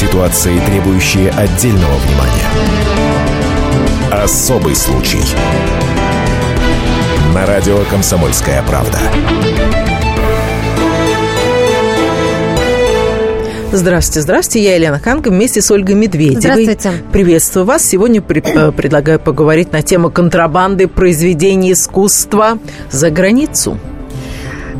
Ситуации, требующие отдельного внимания. Особый случай. На радио «Комсомольская правда». Здравствуйте, здравствуйте. Я Елена Ханга вместе с Ольгой Медведевой. Здравствуйте. Приветствую вас. Сегодня при- э, предлагаю поговорить на тему контрабанды произведений искусства за границу.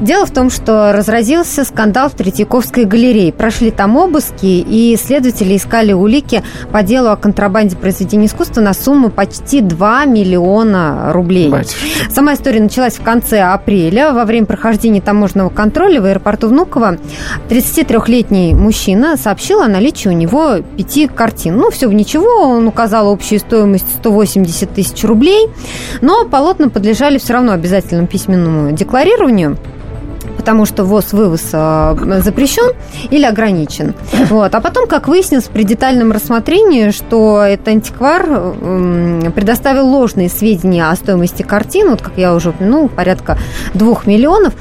Дело в том, что разразился скандал в Третьяковской галерее. Прошли там обыски, и следователи искали улики по делу о контрабанде произведений искусства на сумму почти 2 миллиона рублей. Батюшки. Сама история началась в конце апреля. Во время прохождения таможенного контроля в аэропорту Внуково 33-летний мужчина сообщил о наличии у него пяти картин. Ну, все в ничего, он указал общую стоимость 180 тысяч рублей, но полотна подлежали все равно обязательному письменному декларированию потому что ввоз-вывоз э, запрещен или ограничен. Вот. А потом, как выяснилось при детальном рассмотрении, что этот антиквар предоставил ложные сведения о стоимости картин, вот как я уже упомянул, порядка двух миллионов.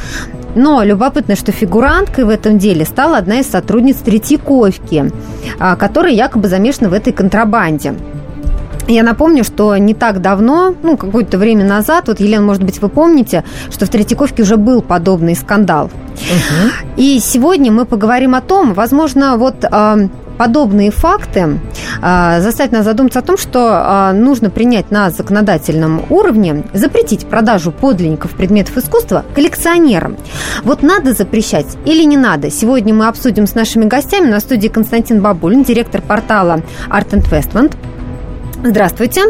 Но любопытно, что фигуранткой в этом деле стала одна из сотрудниц Третьяковки, а, которая якобы замешана в этой контрабанде. Я напомню, что не так давно, ну, какое-то время назад, вот, Елена, может быть, вы помните, что в Третьяковке уже был подобный скандал. И сегодня мы поговорим о том, возможно, вот э, подобные факты э, заставят нас задуматься о том, что э, нужно принять на законодательном уровне, запретить продажу подлинников предметов искусства коллекционерам. Вот надо запрещать или не надо? Сегодня мы обсудим с нашими гостями на студии Константин Бабулин, директор портала Art Investment. Здравствуйте.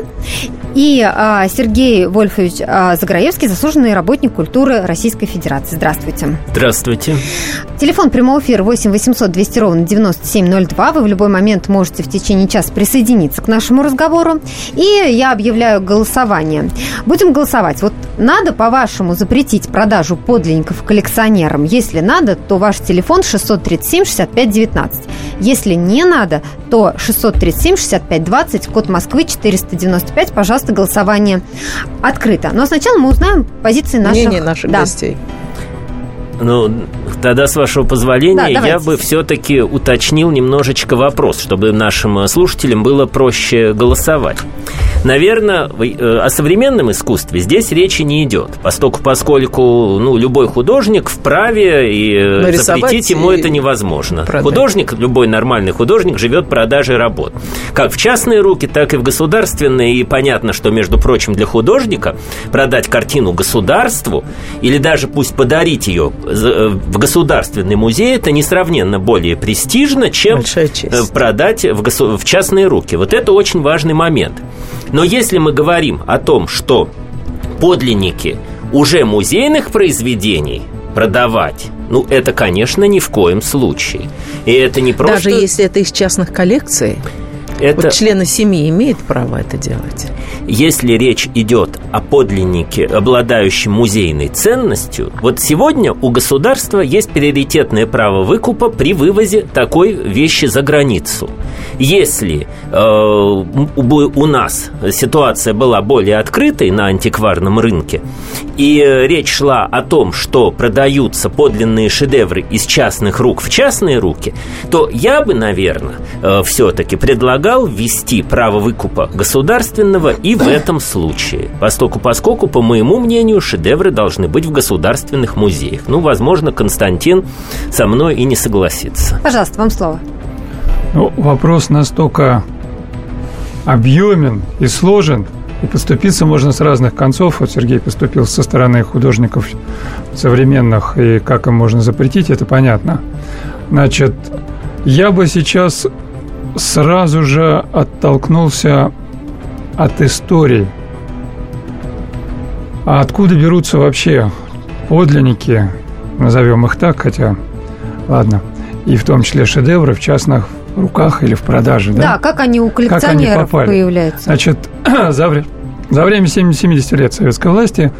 И а, Сергей Вольфович а, Заграевский, заслуженный работник культуры Российской Федерации. Здравствуйте. Здравствуйте. Телефон прямого эфира 8 800 200 ровно 9702. Вы в любой момент можете в течение часа присоединиться к нашему разговору. И я объявляю голосование. Будем голосовать. Вот надо, по-вашему, запретить продажу подлинников коллекционерам? Если надо, то ваш телефон 637 65 19. Если не надо, то 637 65 20, код Москвы 495. Пожалуйста, голосование открыто. Но сначала мы узнаем позиции наших... Мнение наших Да. гостей. Ну, тогда, с вашего Да, позволения, давайте. я бы все-таки уточнил немножечко вопрос, чтобы нашим э, слушателям было проще голосовать. Наверное, э, о современном искусстве здесь речи не идет, поскольку, поскольку ну, любой художник вправе и э, Нарисовать запретить ему и это невозможно. продать. Художник, любой нормальный художник живет продажей работ. Как в частные руки, так и в государственные. И понятно, что, между прочим, для художника продать картину государству или даже пусть подарить ее в государственный музей, это несравненно более престижно, чем э, продать в, госу- в частные руки. Вот это очень важный момент. Но если мы говорим о том, что подлинники уже музейных произведений продавать, ну, это, конечно, ни в коем случае. И это не просто... Даже если это из частных коллекций, это... вот члены семьи имеют право это делать. Если речь идет о подлиннике, обладающем музейной ценностью, вот сегодня у государства есть приоритетное право выкупа при вывозе такой вещи за границу. Если э, у, у нас ситуация была более открытой на антикварном рынке, и э, речь шла о том, что продаются подлинные шедевры из частных рук в частные руки, то я бы, наверное, все-таки предлагал ввести право выкупа государственного и в этом случае. Поскольку, по моему мнению, шедевры должны быть в государственных музеях. Ну, возможно, Константин со мной и не согласится. Пожалуйста, вам слово. Ну, вопрос настолько объемен и сложен, и поступиться можно с разных концов. Вот Сергей поступил со стороны художников современных, и как им можно запретить, это понятно. Значит, я бы сейчас сразу же оттолкнулся от истории. А откуда берутся вообще подлинники, назовем их так, хотя, ладно, и в том числе шедевры в частных руках или в продаже, да? Да, как они у коллекционеров попали? появляются? Значит, за, за время 70 лет советской власти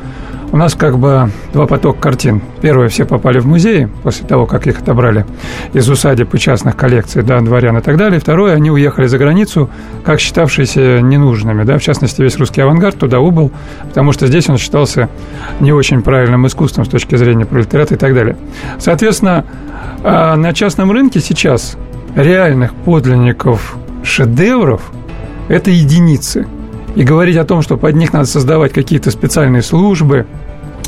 у нас как бы два потока картин. Первое, все попали в музеи после того, как их отобрали из усадеб и частных коллекций, да, дворян и так далее. Второе, они уехали за границу, как считавшиеся ненужными, да, в частности, весь русский авангард туда убыл, потому что здесь он считался не очень правильным искусством с точки зрения пролетариата и так далее. Соответственно, а, на частном рынке сейчас реальных подлинников шедевров – это единицы. И говорить о том, что под них надо создавать какие-то специальные службы –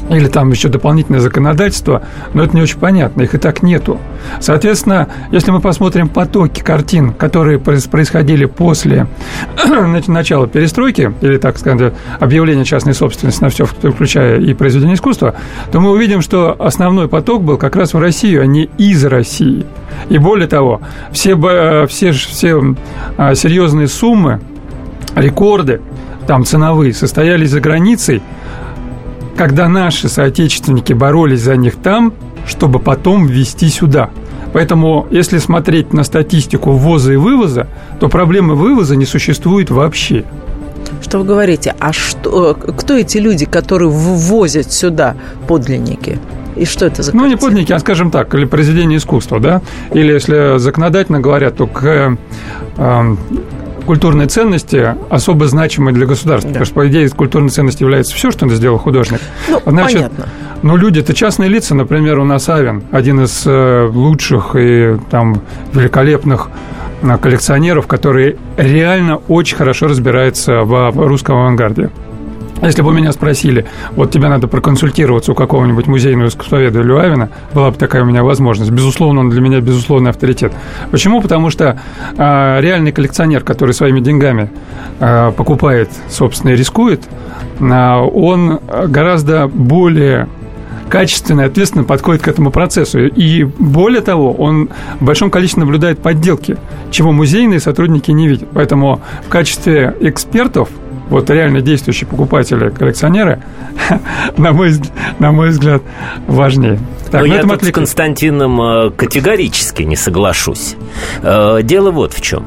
или там еще дополнительное законодательство, но это не очень понятно, их и так нету. Соответственно, если мы посмотрим потоки картин, которые происходили после начала перестройки, или, так сказать, объявления частной собственности на все, включая и произведение искусства, то мы увидим, что основной поток был как раз в Россию, а не из России. И более того, все, все, все а, серьезные суммы, рекорды там ценовые состоялись за границей – когда наши соотечественники боролись за них там, чтобы потом ввести сюда. Поэтому, если смотреть на статистику ввоза и вывоза, то проблемы вывоза не существует вообще. Что вы говорите? А что, кто эти люди, которые ввозят сюда подлинники? И что это за Ну, не подлинники, а, скажем так, или произведение искусства, да? Или, если законодательно говорят, то к э, культурные ценности особо значимы для государства. Да. Потому что, по идее, культурной ценностью является все, что сделал художник. Ну, Значит, понятно. Ну, люди это частные лица, например, у нас Авен, один из э, лучших и там великолепных э, коллекционеров, который реально очень хорошо разбирается в русском авангарде. Если бы меня спросили, вот тебе надо проконсультироваться у какого-нибудь музейного искусствоведа или Авина, была бы такая у меня возможность. Безусловно, он для меня безусловный авторитет. Почему? Потому что э, реальный коллекционер, который своими деньгами э, покупает, собственно, и рискует, э, он гораздо более качественно и ответственно подходит к этому процессу. И более того, он в большом количестве наблюдает подделки, чего музейные сотрудники не видят. Поэтому в качестве экспертов вот реально действующие покупатели, коллекционеры, на мой, на мой взгляд, важнее. Так, Но ну, я тут с Константином э, категорически не соглашусь. Э, дело вот в чем.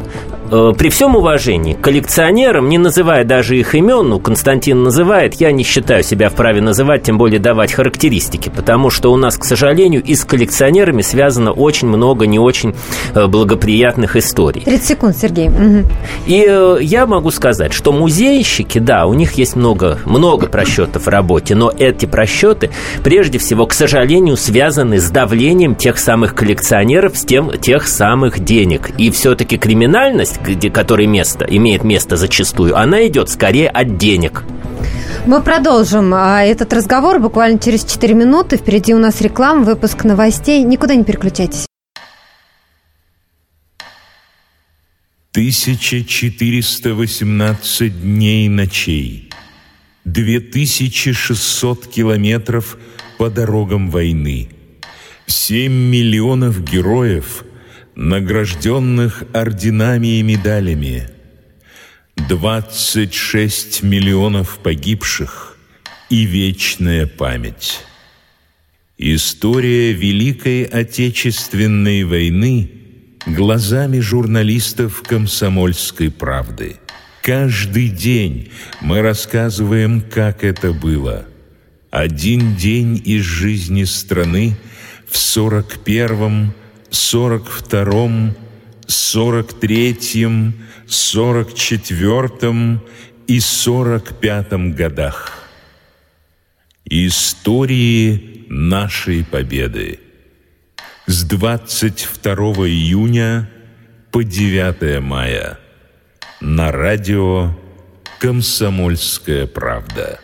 Э, при всем уважении к коллекционерам, не называя даже их имен, ну, Константин называет, я не считаю себя вправе называть, тем более давать характеристики, потому что у нас, к сожалению, и с коллекционерами связано очень много не очень э, благоприятных историй. 30 секунд, Сергей. Угу. И э, я могу сказать, что музейщики, да, у них есть много, много просчетов в работе, но эти просчеты, прежде всего, к сожалению, связаны с давлением тех самых коллекционеров, с тем, тех самых денег. И все-таки криминальность где, который место, имеет место зачастую, она идет скорее от денег. Мы продолжим а, этот разговор буквально через 4 минуты. Впереди у нас реклама, выпуск новостей. Никуда не переключайтесь. 1418 дней и ночей, 2600 километров по дорогам войны, 7 миллионов героев – награжденных орденами и медалями, 26 миллионов погибших и вечная память. История Великой Отечественной войны глазами журналистов «Комсомольской правды». Каждый день мы рассказываем, как это было. Один день из жизни страны в сорок первом сорок втором, сорок третьем, сорок четвертом и сорок пятом годах. Истории нашей победы. С 22 июня по 9 мая на радио «Комсомольская правда».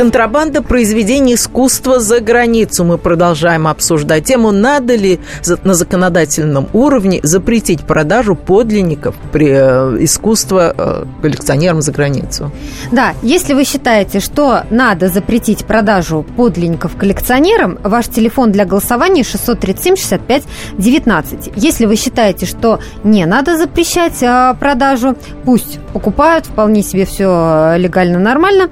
Контрабанда произведений искусства за границу. Мы продолжаем обсуждать тему, надо ли на законодательном уровне запретить продажу подлинников при э, искусства э, коллекционерам за границу. Да, если вы считаете, что надо запретить продажу подлинников коллекционерам, ваш телефон для голосования 637 65 19. Если вы считаете, что не надо запрещать э, продажу, пусть покупают, вполне себе все легально, нормально,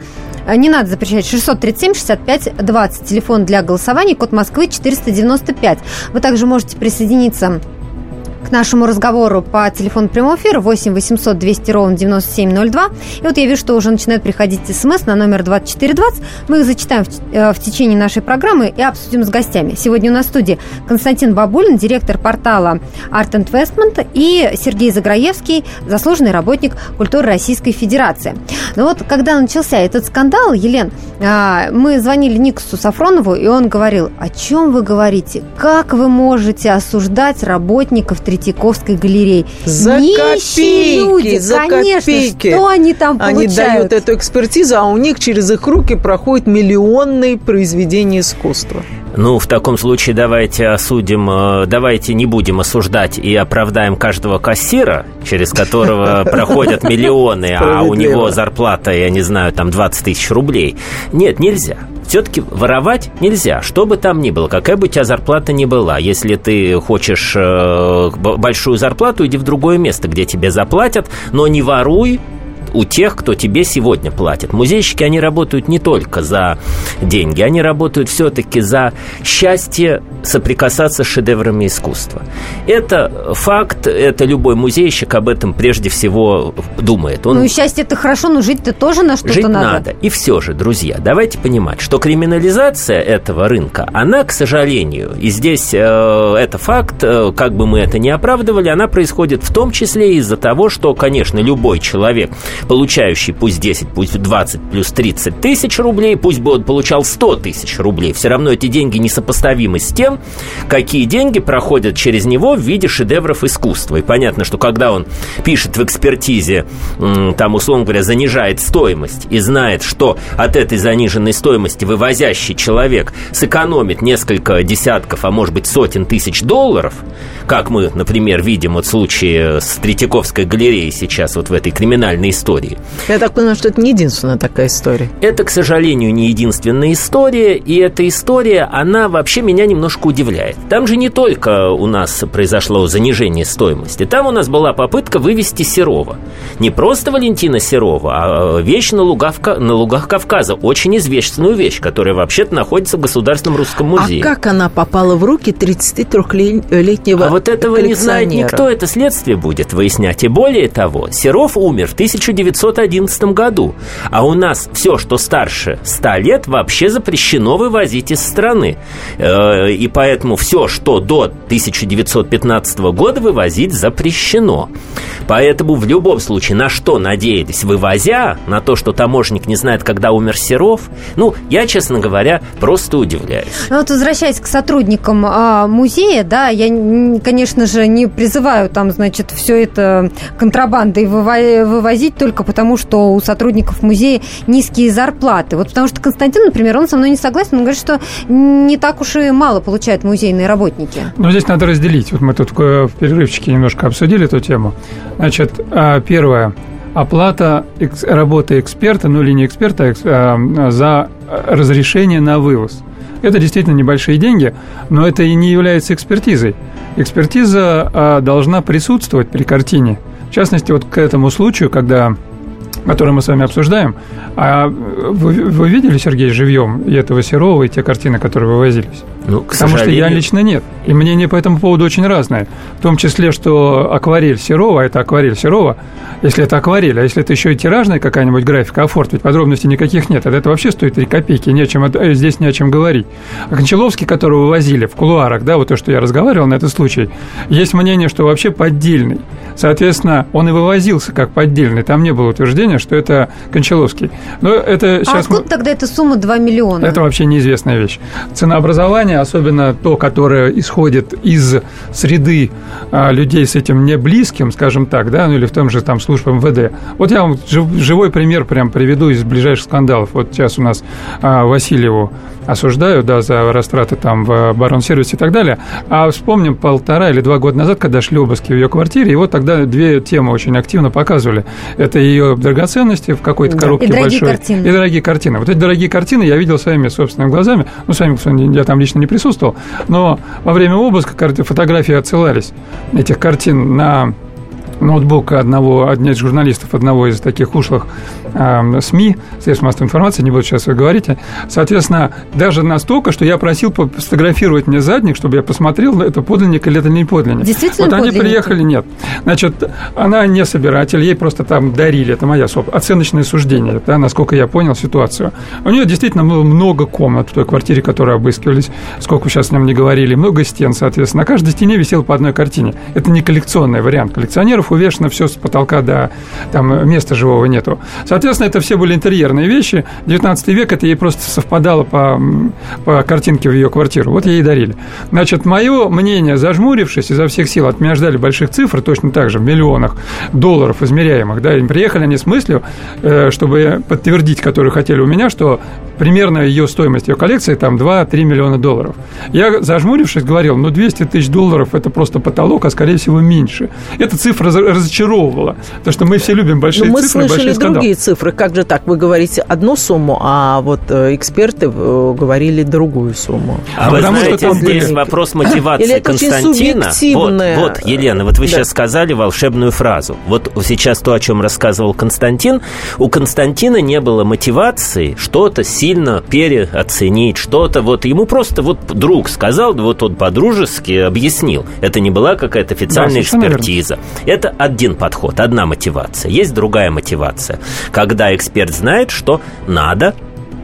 не надо запрещать. 637 65 20. Телефон для голосования, код Москвы 495. Вы также можете присоединиться к нашему разговору по телефону прямого эфира 8 800 200 ровно 9702. И вот я вижу, что уже начинают приходить смс на номер 2420. Мы их зачитаем в, э, в течение нашей программы и обсудим с гостями. Сегодня у нас в студии Константин Бабулин, директор портала Art Investment, и Сергей Заграевский, заслуженный работник культуры Российской Федерации. Но вот когда начался этот скандал, Елен, а, мы звонили Никусу Сафронову, и он говорил, о чем вы говорите? Как вы можете осуждать работников Третьяковской галереи. За Нищие копейки, люди, за конечно, копейки. что они там Они получают? дают эту экспертизу, а у них через их руки проходят миллионные произведения искусства. Ну, в таком случае давайте осудим, э, давайте не будем осуждать и оправдаем каждого кассира, через которого проходят миллионы, а у него зарплата, я не знаю, там 20 тысяч рублей. Нет, нельзя. Все-таки воровать нельзя, что бы там ни было, какая бы у тебя зарплата ни была. Если ты хочешь э, большую зарплату, иди в другое место, где тебе заплатят, но не воруй у тех, кто тебе сегодня платит. Музейщики, они работают не только за деньги, они работают все-таки за счастье соприкасаться с шедеврами искусства. Это факт, это любой музейщик об этом прежде всего думает. Он Ну, и счастье это хорошо, но жить-то тоже на что-то Жить надо. надо. И все же, друзья, давайте понимать, что криминализация этого рынка, она, к сожалению, и здесь э, это факт, э, как бы мы это ни оправдывали, она происходит в том числе из-за того, что, конечно, любой человек, получающий пусть 10, пусть 20, плюс 30 тысяч рублей, пусть бы он получал 100 тысяч рублей, все равно эти деньги несопоставимы с тем, какие деньги проходят через него в виде шедевров искусства. И понятно, что когда он пишет в экспертизе, там, условно говоря, занижает стоимость и знает, что от этой заниженной стоимости вывозящий человек сэкономит несколько десятков, а может быть сотен тысяч долларов, как мы, например, видим вот в случае с Третьяковской галереей сейчас вот в этой криминальной истории. Я так понимаю, что это не единственная такая история. Это, к сожалению, не единственная история, и эта история, она вообще меня немножко удивляет. Там же не только у нас произошло занижение стоимости, там у нас была попытка вывести Серова. Не просто Валентина Серова, а вещь на лугах, на лугах Кавказа, очень известную вещь, которая вообще-то находится в Государственном русском музее. А как она попала в руки 33-летнего А вот этого не знает никто, это следствие будет выяснять. И более того, Серов умер в 1911 году, а у нас все, что старше 100 лет, вообще запрещено вывозить из страны. Э, И поэтому все, что до 1915 года вывозить запрещено. Поэтому в любом случае, на что надеялись, вывозя, на то, что таможенник не знает, когда умер Серов, ну, я, честно говоря, просто удивляюсь. Ну вот возвращаясь к сотрудникам а, музея, да, я, конечно же, не призываю там, значит, все это контрабандой вывозить только потому, что у сотрудников музея низкие зарплаты. Вот потому что Константин, например, он со мной не согласен, он говорит, что не так уж и мало получают музейные работники. Но здесь надо разделить. Вот мы тут э, в перерывчике немножко обсудили эту тему. Значит, а, первое. Оплата работы эксперта, ну или не эксперта, а а, за разрешение на вывоз. Это действительно небольшие деньги, но это и не является экспертизой. Экспертиза а, должна присутствовать при картине. В частности, вот к этому случаю, когда который мы с вами обсуждаем. А вы, вы видели, Сергей, живьем и этого Серова, и те картины, которые вывозились? Ну, к Потому что я лично нет. И мнение по этому поводу очень разное. В том числе, что акварель Серова, это акварель Серова, если это акварель, а если это еще и тиражная какая-нибудь графика, офорт, ведь подробностей никаких нет, это вообще стоит 3 копейки, не о чем, э, здесь не о чем говорить. А Кончаловский, которого вывозили в кулуарах, да, вот то, что я разговаривал на этот случай, есть мнение, что вообще поддельный. Соответственно, он и вывозился как поддельный. Там не было утверждения, что это Кончаловский. Но это а сейчас... мы- откуда тогда эта сумма 2 миллиона? это вообще неизвестная вещь. Ценообразование, особенно то, которое исходит из среды а, людей с этим не близким, скажем так, да, ну или в том же там службе МВД. Вот я вам жив- живой пример прям приведу из ближайших скандалов. Вот сейчас у нас а, Васильеву осуждают, да, за растраты там в оборонсервисе и так далее. А вспомним полтора или два года назад, когда шли обыски в ее квартире, и вот тогда две темы очень активно показывали. Это ее драгоценности в какой-то Да. коробке И дорогие большой. картины. И дорогие картины. Вот эти дорогие картины я видел своими собственными глазами. Ну, с вами, кстати, я там лично не присутствовал. Но во время обыска фотографии отсылались этих картин на ноутбук одного, одного из журналистов одного из таких ушлых э, СМИ, средств массовой информации, не буду сейчас вы говорите. Соответственно, даже настолько, что я просил сфотографировать мне задник, чтобы я посмотрел, это подлинник или это не подлинник. Действительно Вот они подлинники? приехали, нет. Значит, она не собиратель, ей просто там дарили, это моя соб- оценочное суждение, да, насколько я понял ситуацию. У нее действительно было много комнат в той квартире, которую обыскивались, сколько сейчас с ним не говорили, много стен, соответственно. На каждой стене висела по одной картине. Это не коллекционный вариант. Коллекционеров увешано все с потолка до там места живого нету. Соответственно, это все были интерьерные вещи. 19 век это ей просто совпадало по, по картинке в ее квартиру. Вот ей и дарили. Значит, мое мнение, зажмурившись изо всех сил, от меня ждали больших цифр, точно так же, в миллионах долларов измеряемых. Да, и приехали они с мыслью, э, чтобы подтвердить, которую хотели у меня, что примерно ее стоимость, ее коллекции там 2-3 миллиона долларов. Я, зажмурившись, говорил, ну 200 тысяч долларов это просто потолок, а скорее всего меньше. Эта цифра раз- разочаровывала, потому что мы все любим Но большие Ну, мы цифры, слышали большие скандалы. другие цифры. Как же так? Вы говорите одну сумму, а вот э, эксперты э, говорили другую сумму. А А вы потому что знаете, там здесь были- вопрос мотивации Или это очень Константина. Вот, субъективное. вот, Елена, вот вы Да. сейчас сказали волшебную фразу. Вот сейчас то, о чем рассказывал Константин. У Константина не было мотивации что-то сильно переоценить, что-то вот ему просто вот друг сказал, вот он по-дружески объяснил. Это не была какая-то официальная верно. экспертиза. Это один подход, одна мотивация. Есть другая мотивация, когда эксперт знает, что надо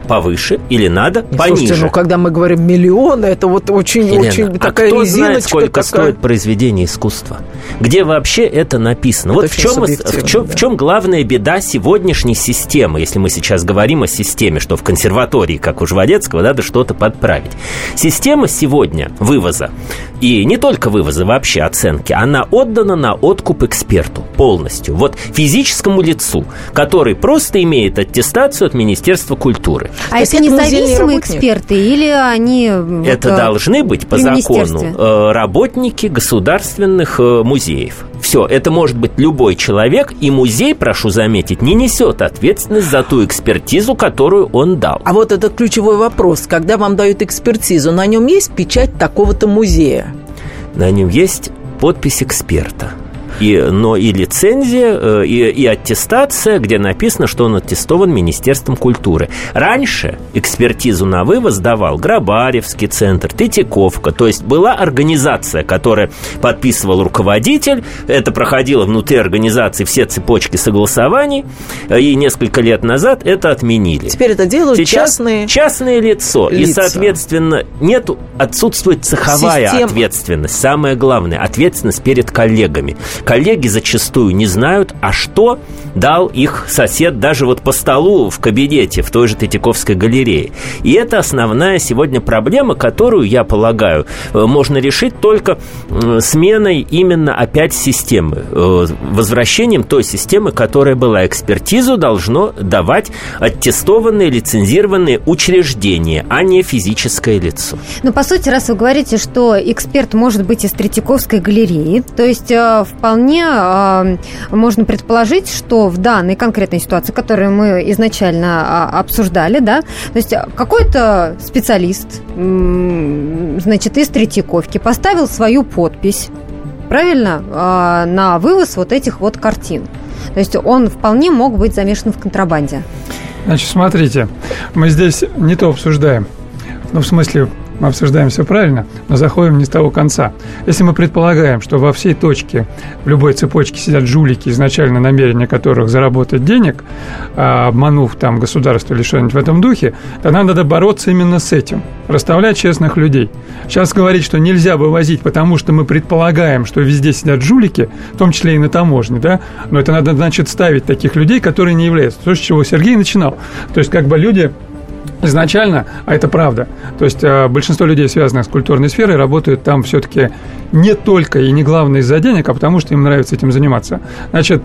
повыше или надо пониже. Слушайте, ну когда мы говорим миллионы, это вот очень, Елена, очень а такая кто резиночка. знает, сколько какая- стоит произведение искусства? Где вообще это написано? Это вот в чем, в, чем, да. в чем главная беда сегодняшней системы, если мы сейчас говорим о системе, что в консерватории, как у Жванецкого, надо что-то подправить. Система сегодня вывоза, и не только вывоза, вообще оценки, она отдана на откуп эксперту полностью. Вот физическому лицу, который просто имеет аттестацию от Министерства культуры. А это это независимые эксперты или они... Это э, должны быть по закону э, работники государственных э, музеев. Все, это может быть любой человек, и музей, прошу заметить, не несет ответственность за ту экспертизу, которую он дал. А вот этот ключевой вопрос. Когда вам дают экспертизу, на нем есть печать такого-то музея? На нем есть подпись эксперта. И, но и лицензия, э, и, и аттестация, где написано, что он аттестован Министерством культуры. Раньше экспертизу на вывоз давал Грабаревский центр, Третьяковка. То есть была организация, которая подписывал руководитель. Это проходило внутри организации все цепочки согласований. э, И несколько лет назад это отменили. Теперь это делают Сейчас частные... частное лицо. И, лица. соответственно, нету, отсутствует цеховая Система. ответственность. Самое главное, ответственность перед коллегами. Коллеги зачастую не знают, а что дал их сосед даже вот по столу в кабинете в той же Третьяковской галерее. И это основная сегодня проблема, которую, я полагаю, э, можно решить только сменой именно опять системы. э, Возвращением той системы, которая была. Экспертизу должно давать аттестованные, лицензированные учреждения, а не физическое лицо. Ну, по сути, раз вы говорите, что эксперт может быть из Третьяковской галереи, то есть э, вполне э, можно предположить, что в данной конкретной ситуации, которую мы изначально а, обсуждали, да, то есть какой-то специалист, м, значит, из Третьяковки поставил свою подпись, правильно, э, на вывоз вот этих вот картин. То есть он вполне мог быть замешан в контрабанде. Значит, смотрите, мы здесь не то обсуждаем. Ну, в смысле, мы обсуждаем все правильно, но заходим не с того конца. Если мы предполагаем, что во всей точке, в любой цепочке сидят жулики, изначально намерение которых заработать денег, а, обманув там государство или что-нибудь в этом духе, то нам надо бороться именно с этим, расставлять честных людей. Сейчас говорить, что нельзя вывозить, потому что мы предполагаем, что везде сидят жулики, в том числе и на таможне, да, но это надо, значит, ставить таких людей, которые не являются. То, с чего Сергей начинал. То есть, как бы люди изначально, а это правда, то есть э, большинство людей, связанных с культурной сферой, работают там все-таки не только и не главное из-за денег, а потому что им нравится этим заниматься. Значит,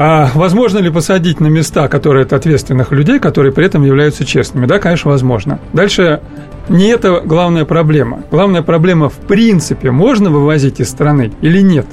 а возможно ли посадить на места, которые от ответственных людей, которые при этом являются честными? Да, конечно, возможно. Дальше не это главная проблема. Главная проблема в принципе, можно вывозить из страны или нет.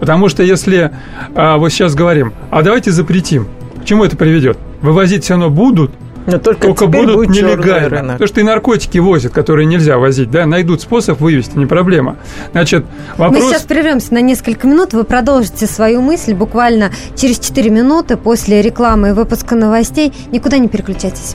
Потому что если а, вот сейчас говорим, а давайте запретим, к чему это приведет? Вывозить все равно будут, Но только, только будут нелегально. Потому что и наркотики возят, которые нельзя возить, да, найдут способ вывести, не проблема. Значит, вопрос... Мы сейчас прервемся на несколько минут, вы продолжите свою мысль буквально через 4 минуты после рекламы и выпуска новостей. Никуда не переключайтесь.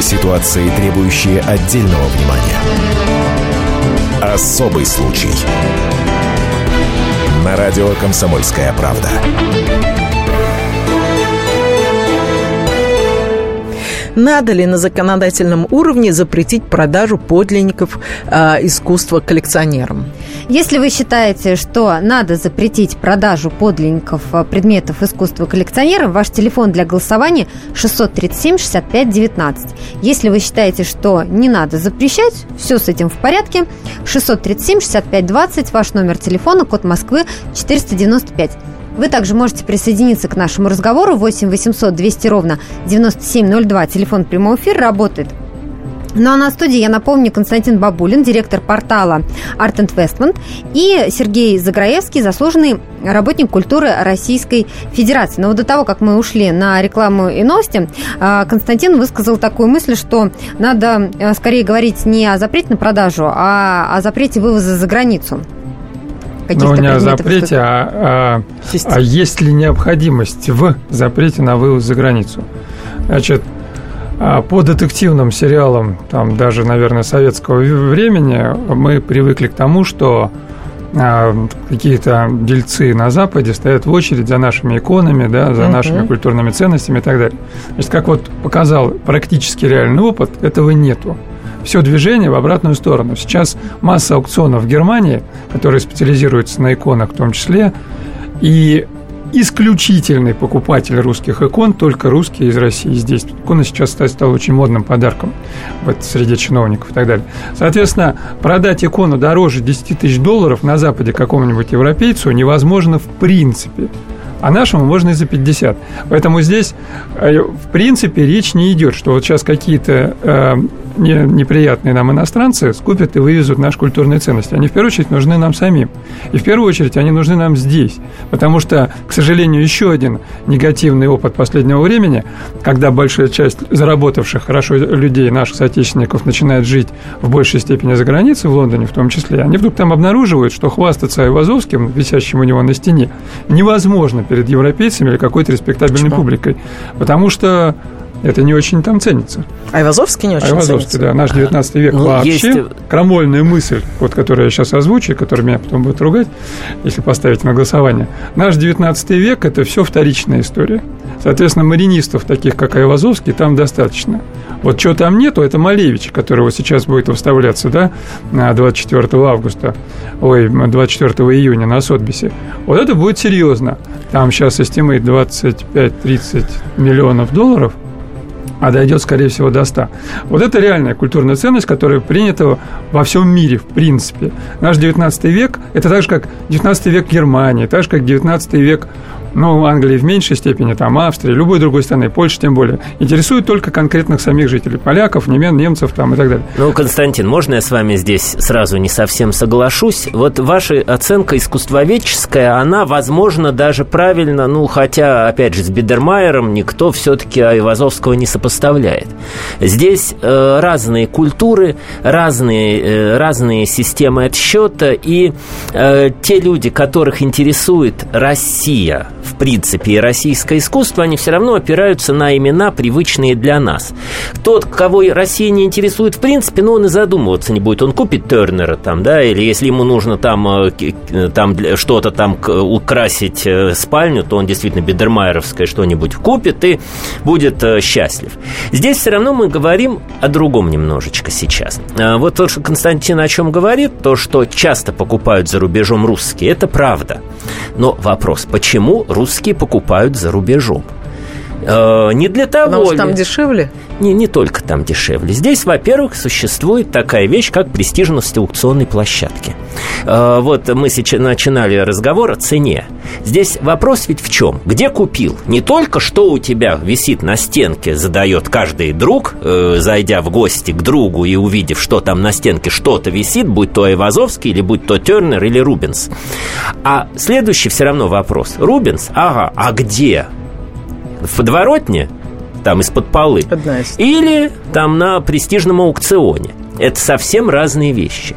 Ситуации, требующие отдельного внимания. Особый случай. На радио «Комсомольская правда». Надо ли на законодательном уровне запретить продажу подлинников э, искусства коллекционерам? Если вы считаете, что надо запретить продажу подлинников э, предметов искусства коллекционерам, ваш телефон для голосования 637-65-19. Если вы считаете, что не надо запрещать, все с этим в порядке, 637-65-20, ваш номер телефона, код Москвы 495. Вы также можете присоединиться к нашему разговору 8 800 200 ровно 9702. Телефон прямого эфира работает. Ну а на студии, я напомню, Константин Бабулин, директор портала Art Investment, и Сергей Заграевский, заслуженный работник культуры Российской Федерации. Но вот до того, как мы ушли на рекламу и новости, а, Константин высказал такую мысль, что надо э, скорее говорить не о запрете на продажу, а о запрете вывоза за границу. Ну, не о запрете, а, а, а есть ли необходимость в запрете на вывоз за границу. Значит, а, по детективным сериалам, там даже, наверное, советского времени, мы привыкли к тому, что а, какие-то дельцы на Западе стоят в очередь за нашими иконами, да, за нашими культурными ценностями и так далее. Значит, как вот показал практически реальный опыт, этого нету все движение в обратную сторону. Сейчас масса аукционов в Германии, которые специализируются на иконах в том числе, и исключительный покупатель русских икон, только русские из России здесь. Икона сейчас стала очень модным подарком вот, среди чиновников и так далее. Соответственно, продать икону дороже 10 тысяч долларов на Западе какому-нибудь европейцу невозможно в принципе а нашему можно и за 50. Поэтому здесь, э, в принципе, речь не идет, что вот сейчас какие-то э, неприятные нам иностранцы скупят и вывезут наши культурные ценности. Они в первую очередь нужны нам самим. И в первую очередь они нужны нам здесь. Потому что, к сожалению, еще один негативный опыт последнего времени, когда большая часть заработавших хорошо людей, наших соотечественников, начинает жить в большей степени за границей, в Лондоне в том числе, они вдруг там обнаруживают, что хвастаться Айвазовским, висящим у него на стене, невозможно перед европейцами или какой-то респектабельной Почему? публикой. Потому что это не очень там ценится. Айвазовский не очень Айвазовский, ценится. да, наш 19 век ну, вообще. Есть... Крамольная мысль, вот, которую я сейчас озвучу, которая меня потом будет ругать, если поставить на голосование. Наш 19 век – это все вторичная история. Соответственно, маринистов, таких как Айвазовский, там достаточно. Вот чего там нету, это Малевич, который вот сейчас будет выставляться, да, 24 августа, ой, 24 июня на Сотбисе. Вот это будет серьезно. Там сейчас estimate 25-30 миллионов долларов – а дойдет, скорее всего, до 100. Вот это реальная культурная ценность, которая принята во всем мире, в принципе. Наш 19 век – это так же, как 19 век Германии, так же, как 19 век ну, Англии в меньшей степени, там Австрии, любой другой страны, Польша тем более, интересует только конкретных самих жителей, поляков, немен, немцев там и так далее. Ну, Константин, можно я с вами здесь сразу не совсем соглашусь? Вот ваша оценка искусствоведческая, она, возможно, даже правильно, ну, хотя, опять же, с Бидермайером никто все-таки Айвазовского не сопоставляет. Здесь э, разные культуры, разные, э, разные системы отсчета, и э, те люди, которых интересует Россия – в принципе, российское искусство, они все равно опираются на имена, привычные для нас. Тот, кого Россия не интересует в принципе, ну, он и задумываться не будет. Он купит Тернера там, да, или если ему нужно там, э, там что-то там украсить э, спальню, то он действительно бедермайеровское что-нибудь купит и будет э, счастлив. Здесь все равно мы говорим о другом немножечко сейчас. Вот то, что Константин о чем говорит, то, что часто покупают за рубежом русские, это правда. Но вопрос, почему русские покупают за рубежом. Э, не для того Потому что там дешевле? не, не только там дешевле. Здесь, во-первых, существует такая вещь, как престижность аукционной площадки. Э, вот мы сейчас начинали разговор о цене. Здесь вопрос ведь в чем? Где купил? Не только что у тебя висит на стенке, задает каждый друг, э, зайдя в гости к другу и увидев, что там на стенке что-то висит, будь то Айвазовский, или будь то Тернер, или Рубинс. А следующий все равно вопрос. Рубинс? Ага, а где? В подворотне? Там из-под полы. Из. Или там на престижном аукционе. Это совсем разные вещи.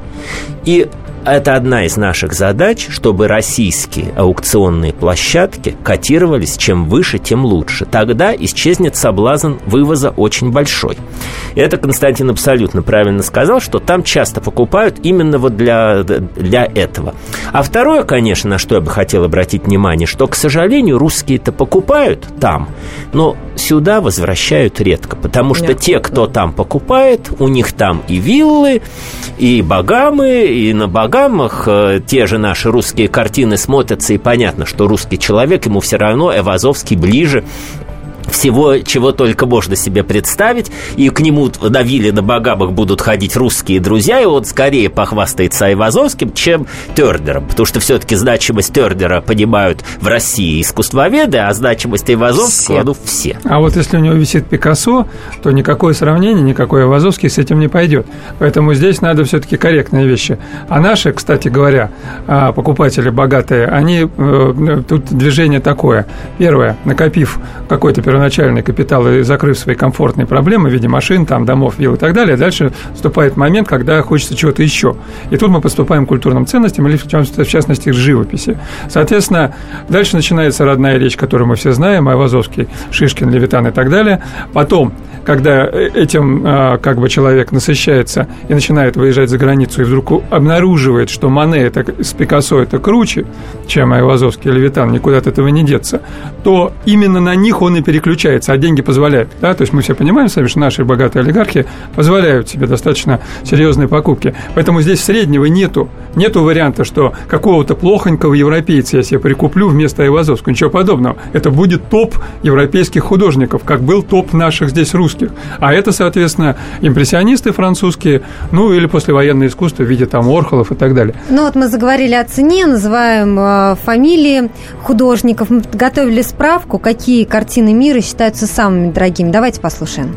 И это одна из наших задач, чтобы российские аукционные площадки котировались чем выше, тем лучше. Тогда исчезнет соблазн вывоза очень большой. Это Константин абсолютно правильно сказал, что там часто покупают именно вот для, для этого. А второе, конечно, на что я бы хотел обратить внимание, что, к сожалению, русские-то покупают там, но сюда возвращают редко, потому что Нет. те, кто там покупает, у них там и виллы, и богамы, и на богамах э, те же наши русские картины смотрятся, и понятно, что русский человек, ему все равно Эвазовский ближе, всего, чего только можно себе представить, и к нему на вилле на Багамах будут ходить русские друзья, и он скорее похвастается Айвазовским, чем Тернером, потому что все-таки значимость Тернера понимают в России искусствоведы, а значимость Айвазовского, Все. ну, все. А вот если у него висит Пикассо, то никакое сравнение, никакой Авазовский с этим не пойдет. Поэтому здесь надо все-таки корректные вещи. А наши, кстати говоря, а, покупатели богатые, они э, тут движение такое. Первое, накопив какой-то первоначальный капитал и закрыв свои комфортные проблемы в виде машин, там, домов, вилл и так далее, дальше вступает момент, когда хочется чего-то еще. И тут мы поступаем к культурным ценностям, или в частности к живописи. Соответственно, дальше начинается родная речь, которую мы все знаем, Айвазовский, Шишкин, Левитан и так далее. Потом, когда э, этим а, как бы человек насыщается и начинает выезжать за границу, и вдруг обнаруживает, что Мане это, с Пикассо это круче, чем Айвазовский и Левитан, никуда от этого не деться, то именно на них он и переключается, а деньги позволяют. Да? То есть мы все понимаем сами, что наши богатые олигархи позволяют себе достаточно серьезные покупки. Поэтому здесь среднего нету. Нету варианта, что какого-то плохонького европейца я себе прикуплю вместо Айвазовского. Ничего подобного. Это будет топ европейских художников, как был топ наших здесь русских. А это, соответственно, импрессионисты французские, ну или послевоенное искусство в виде там Орхолов и так далее. Ну вот мы заговорили о цене, называем э, фамилии художников. Мы готовили справку, какие картины мира считаются самыми дорогими. Давайте послушаем.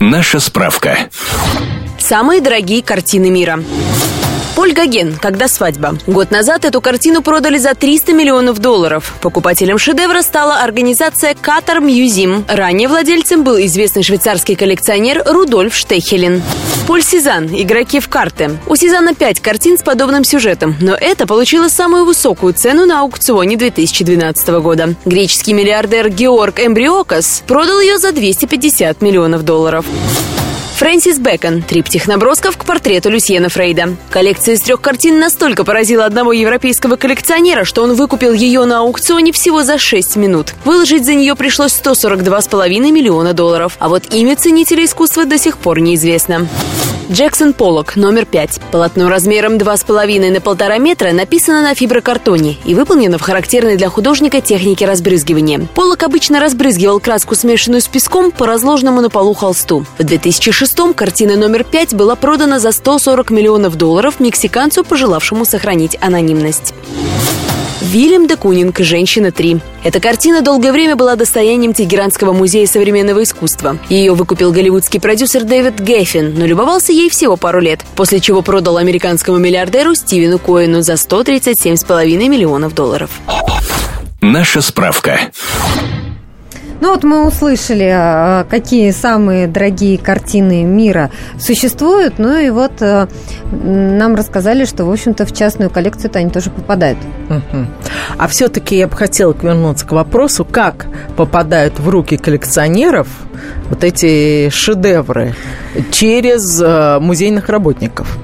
Наша справка. Самые дорогие картины мира. Поль Гоген «Когда свадьба». Год назад эту картину продали за 300 миллионов долларов. Покупателем шедевра стала организация Катар Мьюзим. Ранее владельцем был известный швейцарский коллекционер Рудольф Штехелин. Поль Сезанн «Игроки в карты». У Сезанна 5 картин с подобным сюжетом, но это получило самую высокую цену на аукционе 2012 года. Греческий миллиардер Георг Эмбриокас продал ее за 250 миллионов долларов. Фрэнсис Бэкон. Триптих набросков к портрету Люсьена Фрейда. Коллекция из трех картин настолько поразила одного европейского коллекционера, что он выкупил ее на аукционе всего за 6 минут. Выложить за нее пришлось 142,5 миллиона долларов. А вот имя ценителя искусства до сих пор неизвестно. Джексон Поллок, номер 5. Полотно размером 2,5 на 1,5 метра написано на фиброкартоне и выполнено в характерной для художника технике разбрызгивания. Поллок обычно разбрызгивал краску, смешанную с песком, по разложенному на полу холсту. В 2006-м картина номер 5 была продана за 140 миллионов долларов мексиканцу, пожелавшему сохранить анонимность. Вильям де Кунинг «Женщина 3». Эта картина долгое время была достоянием Тегеранского музея современного искусства. Ее выкупил голливудский продюсер Дэвид Геффин, но любовался ей всего пару лет, после чего продал американскому миллиардеру Стивену Коэну за 137,5 миллионов долларов. Наша справка. Ну вот мы услышали, э, какие самые дорогие картины мира существуют, ну и вот э, нам рассказали, что, в общем-то, в частную коллекцию-то они тоже попадают. А все-таки я бы хотела вернуться к вопросу, как попадают в руки коллекционеров вот эти шедевры через э, музейных работников.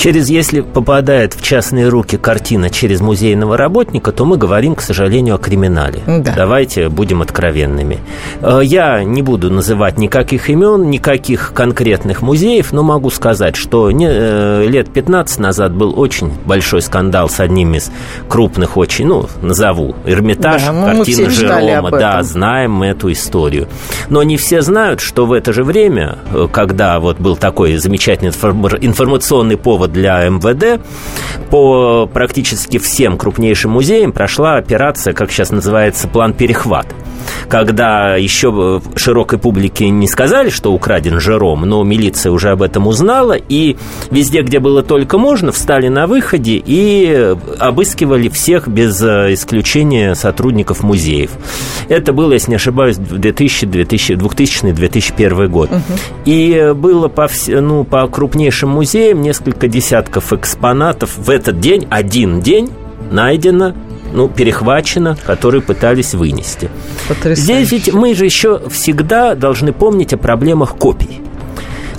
Через, если попадает в частные руки картина через музейного работника, то мы говорим, к сожалению, о криминале. Да. Давайте будем откровенными. Э, Я не буду называть никаких имен, никаких конкретных музеев, но могу сказать, что не, э, лет 15 назад был очень большой скандал с одним из крупных очень, ну, назову, Эрмитаж, Да, ну, картина Жерома. Да, знаем мы эту историю. Но не все знают, что в это же время, э, когда вот был такой замечательный информ- информационный повод для МВД, по практически всем крупнейшим музеям прошла операция, как сейчас называется, план перехват. Когда еще широкой публике не сказали, что украден Жером, но милиция уже об этом узнала, и везде, где было только можно, встали на выходе и обыскивали всех без э, исключения сотрудников музеев. Это было, если не ошибаюсь, 2000-2001 год. И э, было по, ну, по крупнейшим музеям несколько десятков экспонатов. В этот день, один день, найдено ну, перехвачено, которые пытались вынести. Потрясающе. Здесь ведь мы же еще всегда должны помнить о проблемах копий.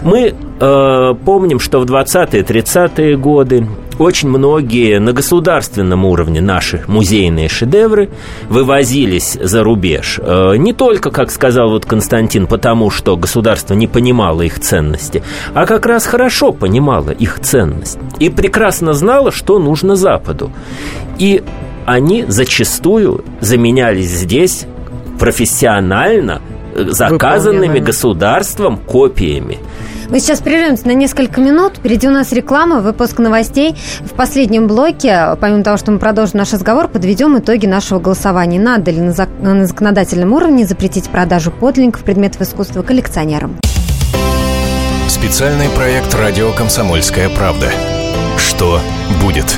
Мы э, помним, что в 20-е, 30-е годы очень многие на государственном уровне наши музейные шедевры вывозились за рубеж. Э, не только, как сказал вот Константин, потому что государство не понимало их ценности, а как раз хорошо понимало их ценность и прекрасно знало, что нужно Западу. И они зачастую заменялись здесь профессионально э, заказанными Выполненными. государством копиями. Мы сейчас прервемся на несколько минут. Впереди у нас реклама, выпуск новостей. В последнем блоке, помимо того, что мы продолжим наш разговор, подведем итоги нашего голосования. Надо ли на, зак- на законодательном уровне запретить продажу подлинников предметов искусства коллекционерам? Специальный проект «Радио Комсомольская правда». Что будет?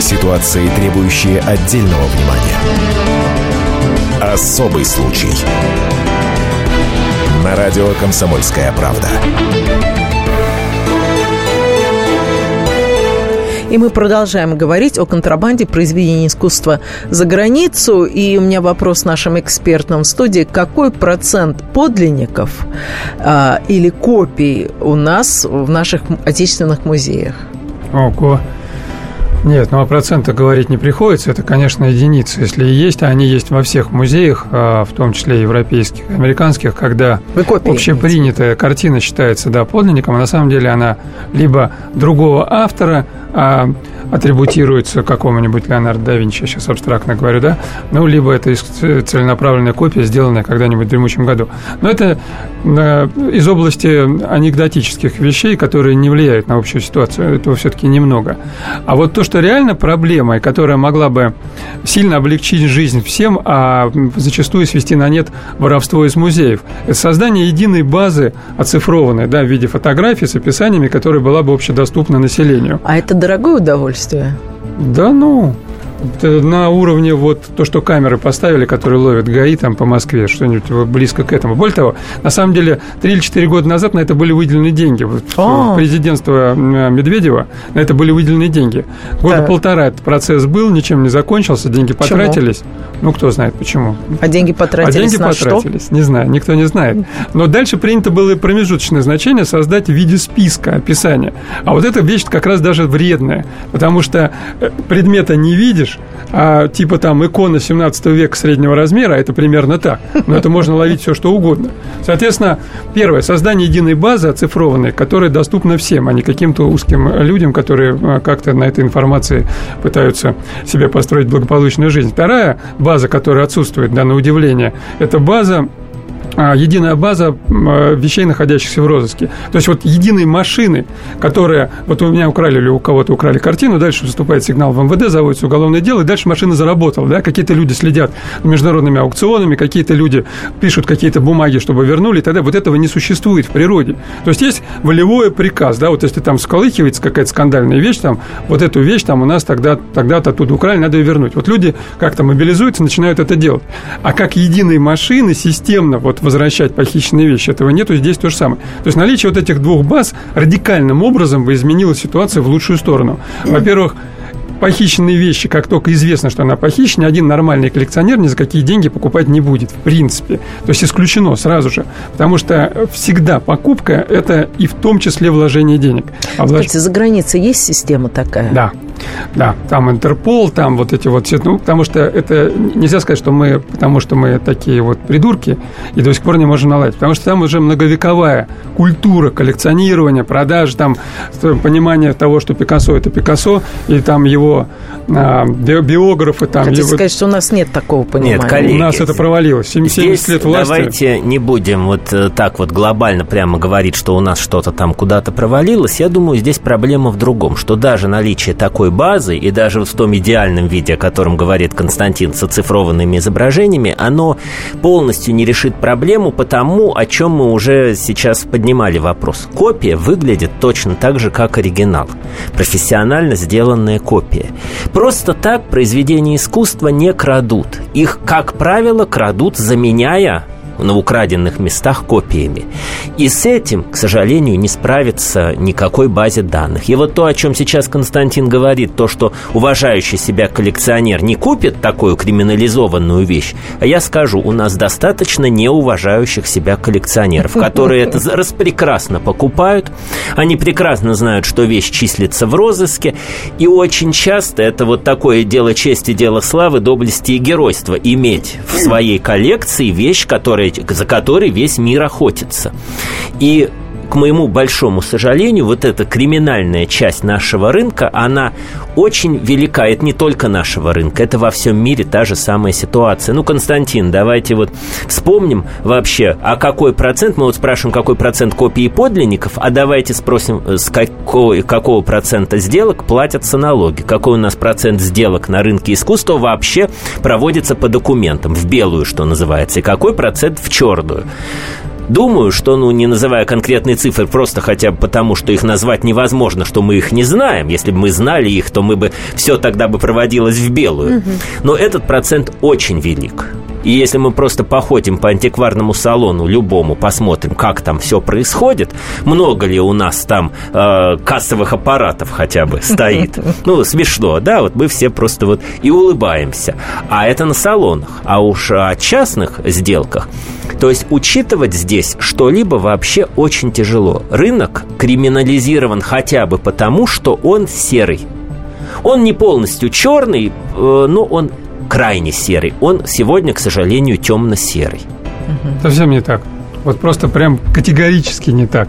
Ситуации, требующие отдельного внимания. Особый случай. На радио «Комсомольская правда». И мы продолжаем говорить о контрабанде произведений искусства за границу. И у меня вопрос нашим экспертам в студии. Какой процент подлинников а, или копий у нас в наших отечественных музеях? Ого. Нет, ну о процентах говорить не приходится. Это, конечно, единицы. Если и есть, а они есть во всех музеях, а, в том числе европейских, американских, когда общепринятая картина считается, да, подлинником, а на самом деле она либо другого автора а, атрибутируется какому-нибудь Леонардо да Винчи, я сейчас абстрактно говорю, да, ну, либо это целенаправленная копия, сделанная когда-нибудь в дремучем году. Но это э, из области анекдотических вещей, которые не влияют на общую ситуацию. Этого все-таки немного. А вот то, что реально проблема, и которая могла бы сильно облегчить жизнь всем, а зачастую свести на нет воровство из музеев, это создание единой базы оцифрованной, да, в виде фотографий с описаниями, которая была бы общедоступна населению. А это дорогое удовольствие? Да ну, на уровне вот то, что камеры поставили, которые ловят ГАИ там по Москве, что-нибудь вот близко к этому. Более того, на самом деле, 3 или 4 года назад на это были выделены деньги. Вот А. в президентство м, Медведева на это были выделены деньги. Года Так. полтора этот процесс был, ничем не закончился, деньги Почему? потратились. Ну, кто знает почему. А деньги А потратились деньги на что? потратились, не знаю, никто не знает. Но дальше принято было промежуточное значение создать в виде списка описания. А вот эта вещь как раз даже вредная, потому что э, предмета не видишь, а типа там икона 17 века среднего размера, а это примерно так. Но это можно ловить все, что угодно. Соответственно, первое, создание единой базы оцифрованной, которая доступна всем, а не каким-то узким людям, которые э, как-то на этой информации пытаются себе построить благополучную жизнь. Вторая база, которая отсутствует, да, на удивление, это база а, единая база а, вещей, находящихся в розыске. То есть вот единой машины, которая... Вот у меня украли или у кого-то украли картину, дальше выступает сигнал в МВД, заводится уголовное дело, и дальше машина заработала. Да? Какие-то люди следят международными аукционами, какие-то люди пишут какие-то бумаги, чтобы вернули, и тогда вот этого не существует в природе. То есть есть волевой приказ, да, вот если там сколыхивается какая-то скандальная вещь, там, вот эту вещь там у нас тогда, тогда-то оттуда украли, надо ее вернуть. Вот люди как-то мобилизуются, начинают это делать. А как единой машины системно вот возвращать похищенные вещи. Этого нету, здесь то же самое. То есть наличие вот этих двух баз радикальным образом бы изменило ситуацию в лучшую сторону. Во-первых, похищенные вещи, как только известно, что она похищена, один нормальный коллекционер ни за какие деньги покупать не будет, в принципе. То есть исключено сразу же. Потому что всегда покупка – это и в том числе вложение денег. А влаж... Кстати, за границей есть система такая? Да. Да, там Интерпол, там вот эти вот все, ну, потому что это нельзя сказать, что мы, потому что мы такие вот придурки и до сих пор не можем наладить, потому что там уже многовековая культура коллекционирования, продаж, там понимание того, что Пикассо это Пикассо, и там его а, биографы, там Хотите его... сказать, что у нас нет такого понимания? Нет, коллеги, у нас это провалилось. 70 лет власти. Давайте не будем вот э, так вот глобально прямо говорить, что у нас что-то там куда-то провалилось. Я думаю, здесь проблема в другом, что даже наличие такой базы, и даже в том идеальном виде, о котором говорит Константин, с оцифрованными изображениями, оно полностью не решит проблему потому, о чем мы уже сейчас поднимали вопрос. Копия выглядит точно так же, как оригинал. Профессионально сделанная копия. Просто так произведения искусства не крадут. Их, как правило, крадут, заменяя на украденных местах копиями. И с этим, к сожалению, не справится никакой базе данных. И вот то, о чем сейчас Константин говорит, то, что уважающий себя коллекционер не купит такую криминализованную вещь, а я скажу, у нас достаточно неуважающих себя коллекционеров, которые это распрекрасно покупают, они прекрасно знают, что вещь числится в розыске, и очень часто это вот такое дело чести, дело славы, доблести и геройства иметь в своей коллекции вещь, которая которой, за которой весь мир охотится. И к моему большому сожалению, вот эта криминальная часть нашего рынка, она очень велика. Это не только нашего рынка, это во всем мире та же самая ситуация. Ну, Константин, давайте вот вспомним вообще, а какой процент, мы вот спрашиваем, какой процент копий подлинников, а давайте спросим, э, с какой, какого процента сделок платятся налоги, какой у нас процент сделок на рынке искусства вообще проводится по документам, в белую, что называется, и какой процент в черную. Думаю, что, ну, не называя конкретные цифры, просто хотя бы потому, что их назвать невозможно, что мы их не знаем. Если бы мы знали их, то мы бы все тогда бы проводилось в белую. Но этот процент очень велик. И если мы просто походим по антикварному салону любому, посмотрим, как там все происходит, много ли у нас там э, кассовых аппаратов хотя бы стоит. Ну, смешно, да, вот мы все просто вот и улыбаемся. А это на салонах. А уж о частных сделках. То есть учитывать здесь что-либо вообще очень тяжело. Рынок криминализирован хотя бы потому, что он серый. Он не полностью черный, э, но он крайне серый. Он сегодня, к сожалению, темно-серый. Совсем не так. Вот просто прям категорически не так.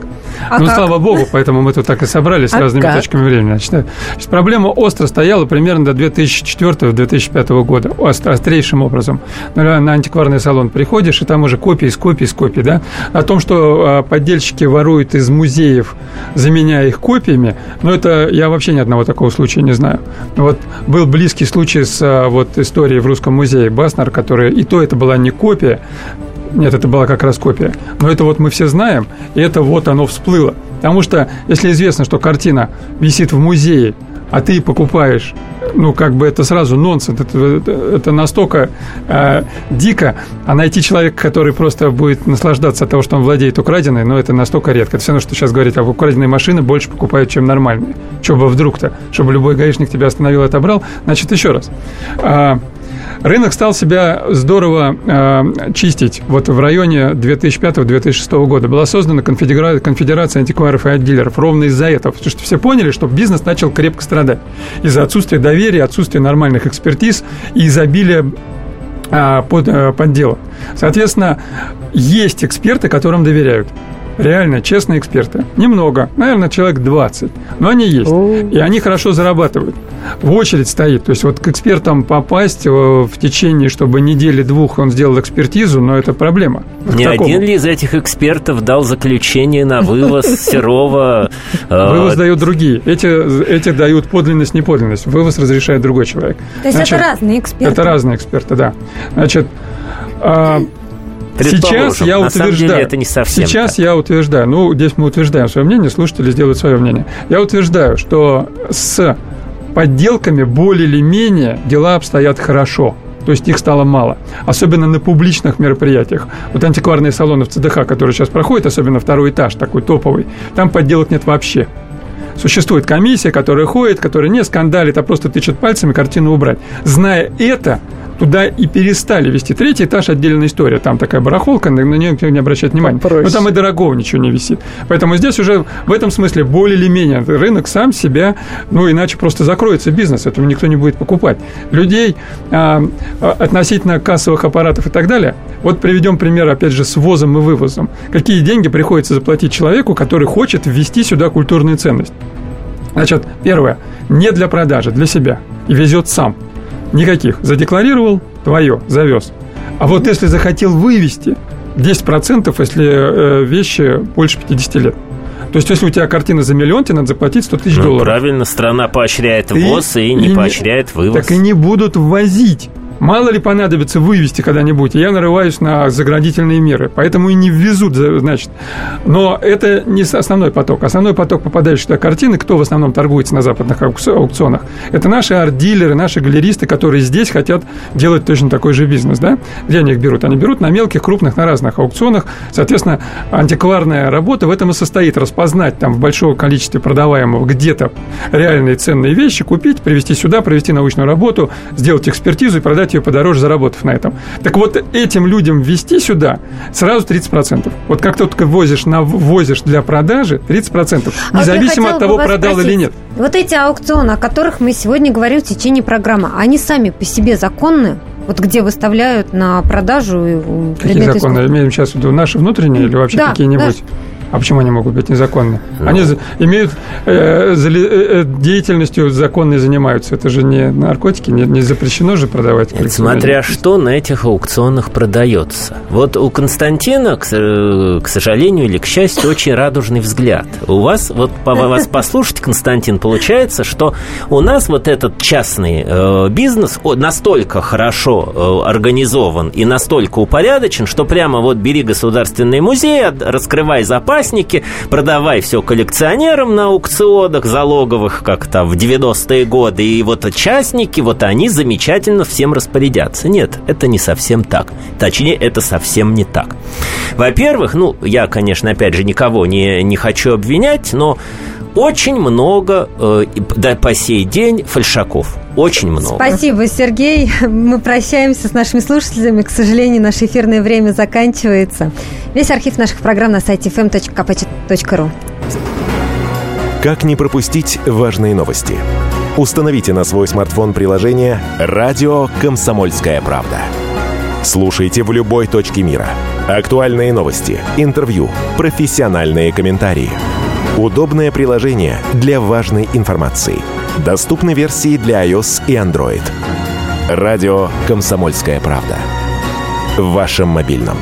А ну, как? слава богу, поэтому мы тут так и собрались с а разными как? точками времени. Значит, значит, проблема остро стояла примерно до 2004-2005 года, остро, острейшим образом. На, на антикварный салон приходишь, и там уже копии из копий из копий, да? О том, что а, поддельщики воруют из музеев, заменяя их копиями, ну, это я вообще ни одного такого случая не знаю. Вот был близкий случай с а, вот историей в Русском музее Баснер, которая, и то это была не копия, нет, это была как раз копия. Но это вот мы все знаем, и это вот оно всплыло. Потому что, если известно, что картина висит в музее, а ты покупаешь, ну, как бы это сразу нонсенс, это, это, настолько э, дико, а найти человека, который просто будет наслаждаться от того, что он владеет украденной, ну, это настолько редко. Это все равно, что сейчас говорить, а украденные машины больше покупают, чем нормальные. Чего бы вдруг-то, чтобы любой гаишник тебя остановил и отобрал. Значит, еще раз. А, Рынок стал себя здорово э, чистить. Вот в районе 2005-2006 года была создана конфедерация, конфедерация антикваров и дилеров ровно из-за этого. Потому что все поняли, что бизнес начал крепко страдать. Из-за отсутствия доверия, отсутствия нормальных экспертиз и изобилия э, под, э, подделок. Соответственно, есть эксперты, которым доверяют. Реально честные эксперты. Немного, наверное, человек 20, но они есть. И они хорошо зарабатывают. В очередь стоит. То есть вот к экспертам попасть в течение, чтобы недели-двух он сделал экспертизу, но это проблема. Не один ли из этих экспертов дал заключение на вывоз Серова? Э, вывоз дают другие. Эти, эти дают подлинность, неподлинность. Вывоз разрешает другой человек. То есть это разные эксперты? Это разные эксперты, да. Значит, а, Сейчас я на утверждаю. Деле это не совсем сейчас так. я утверждаю. Ну, здесь мы утверждаем свое мнение, слушатели сделают свое мнение. Я утверждаю, что с подделками более или менее дела обстоят хорошо. То есть их стало мало. Особенно на публичных мероприятиях. Вот антикварные салоны в ЦДХ, которые сейчас проходят, особенно второй этаж, такой топовый, там подделок нет вообще. Существует комиссия, которая ходит, которая не скандалит, а просто тычет пальцами картину убрать. Зная это, туда и перестали вести. Третий этаж – отдельная история. Там такая барахолка, на нее никто не обращает внимания. Проще. Но там и дорогого ничего не висит. Поэтому здесь уже в этом смысле более или менее рынок сам себя, ну, иначе просто закроется бизнес, этого никто не будет покупать. Людей а, а относительно кассовых аппаратов и так далее. Вот приведем пример, опять же, с ввозом и вывозом. Какие деньги приходится заплатить человеку, который хочет ввести сюда культурную ценность? Значит, первое, не для продажи, для себя. И везет сам. Никаких. Задекларировал, твое, завез. А вот если захотел вывести, 10%, если э, вещи больше 50 лет. То есть, если у тебя картина за миллион, тебе надо заплатить 100 тысяч ну, долларов. Правильно, страна поощряет ввоз и, и не и поощряет вывоз. Так и не будут ввозить. Мало ли понадобится вывести когда-нибудь, я нарываюсь на заградительные меры, поэтому и не ввезут, значит. Но это не основной поток. Основной поток попадающих сюда картины, кто в основном торгуется на западных аукционах, это наши арт-дилеры, наши галеристы, которые здесь хотят делать точно такой же бизнес, да? Где они их берут? Они берут на мелких, крупных, на разных аукционах. Соответственно, антикварная работа в этом и состоит. Распознать там в большом количестве продаваемого где-то реальные ценные вещи, купить, привезти сюда, провести научную работу, сделать экспертизу и продать продать ее подороже, заработав на этом. Так вот, этим людям ввести сюда сразу 30%. Вот как только возишь, на, возишь для продажи 30%, а независимо от того, продал спросить, или нет. Вот эти аукционы, о которых мы сегодня говорим в течение программы, они сами по себе законны? Вот где выставляют на продажу Какие законы? Имеем сейчас в виду наши внутренние или вообще да, какие-нибудь? Да. А почему они могут быть незаконны? Ну. Они имеют э, э, э, деятельностью законной занимаются. Это же не наркотики, не, не запрещено же продавать. Это смотря что на этих аукционах продается. Вот у Константина, к, э, к сожалению или к счастью, очень радужный взгляд. У вас, вот по вас послушать, Константин, получается, что у нас вот этот частный э, бизнес настолько хорошо э, организован и настолько упорядочен, что прямо вот бери государственный музей, раскрывай запас запасники, продавай все коллекционерам на аукционах залоговых, как то в 90-е годы, и вот частники, вот они замечательно всем распорядятся. Нет, это не совсем так. Точнее, это совсем не так. Во-первых, ну, я, конечно, опять же, никого не, не хочу обвинять, но очень много э, да, по сей день фальшаков. Очень много. Спасибо, Сергей. Мы прощаемся с нашими слушателями. К сожалению, наше эфирное время заканчивается. Весь архив наших программ на сайте fm.kp.ru Как не пропустить важные новости? Установите на свой смартфон приложение «Радио Комсомольская правда». Слушайте в любой точке мира. Актуальные новости, интервью, профессиональные комментарии – Удобное приложение для важной информации. Доступны версии для iOS и Android. Радио «Комсомольская правда». В вашем мобильном.